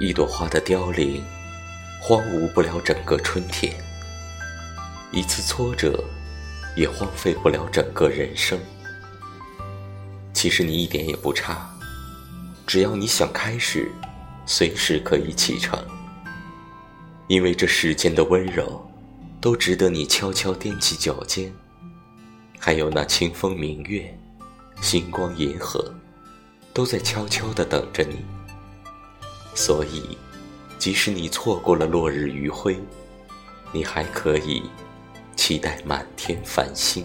一朵花的凋零，荒芜不了整个春天；一次挫折，也荒废不了整个人生。其实你一点也不差，只要你想开始，随时可以启程。因为这世间的温柔，都值得你悄悄踮起脚尖。还有那清风明月，星光银河，都在悄悄地等着你。所以，即使你错过了落日余晖，你还可以期待满天繁星。